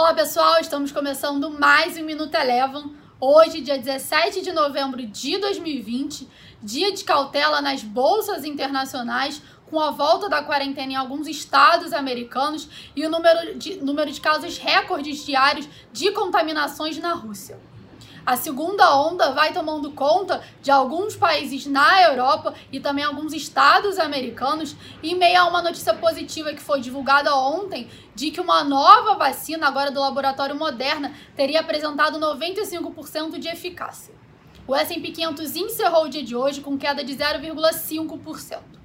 Olá pessoal, estamos começando mais um Minuto Eleven. Hoje, dia 17 de novembro de 2020, dia de cautela nas bolsas internacionais, com a volta da quarentena em alguns estados americanos e o número de, número de casos recordes diários de contaminações na Rússia. A segunda onda vai tomando conta de alguns países na Europa e também alguns estados americanos, em meio a uma notícia positiva que foi divulgada ontem de que uma nova vacina, agora do laboratório Moderna, teria apresentado 95% de eficácia. O S&P 500 encerrou o dia de hoje com queda de 0,5%.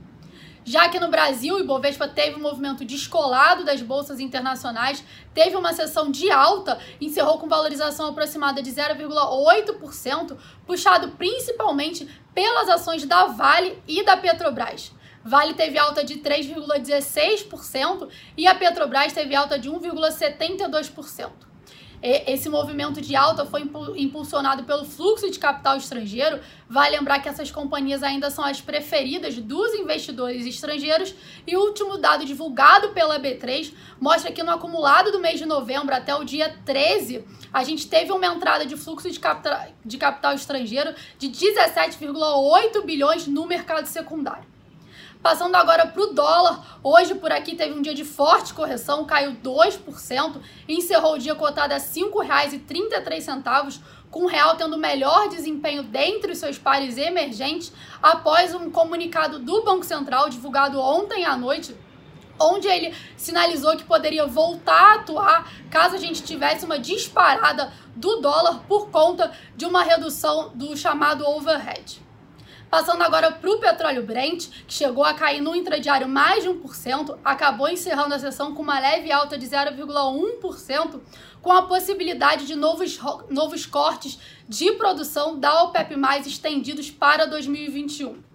Já que no Brasil, o Ibovespa teve um movimento descolado das bolsas internacionais, teve uma sessão de alta, encerrou com valorização aproximada de 0,8%, puxado principalmente pelas ações da Vale e da Petrobras. Vale teve alta de 3,16% e a Petrobras teve alta de 1,72%. Esse movimento de alta foi impulsionado pelo fluxo de capital estrangeiro. Vale lembrar que essas companhias ainda são as preferidas dos investidores estrangeiros. E o último dado divulgado pela B3 mostra que no acumulado do mês de novembro até o dia 13, a gente teve uma entrada de fluxo de capital, de capital estrangeiro de 17,8 bilhões no mercado secundário. Passando agora para o dólar, hoje por aqui teve um dia de forte correção, caiu 2% e encerrou o dia cotado a R$ 5,33, com o real tendo melhor desempenho dentre os seus pares emergentes após um comunicado do Banco Central divulgado ontem à noite onde ele sinalizou que poderia voltar a atuar caso a gente tivesse uma disparada do dólar por conta de uma redução do chamado overhead. Passando agora para o petróleo Brent, que chegou a cair no intradiário mais de 1%, acabou encerrando a sessão com uma leve alta de 0,1%, com a possibilidade de novos, novos cortes de produção da OPEP+, estendidos para 2021.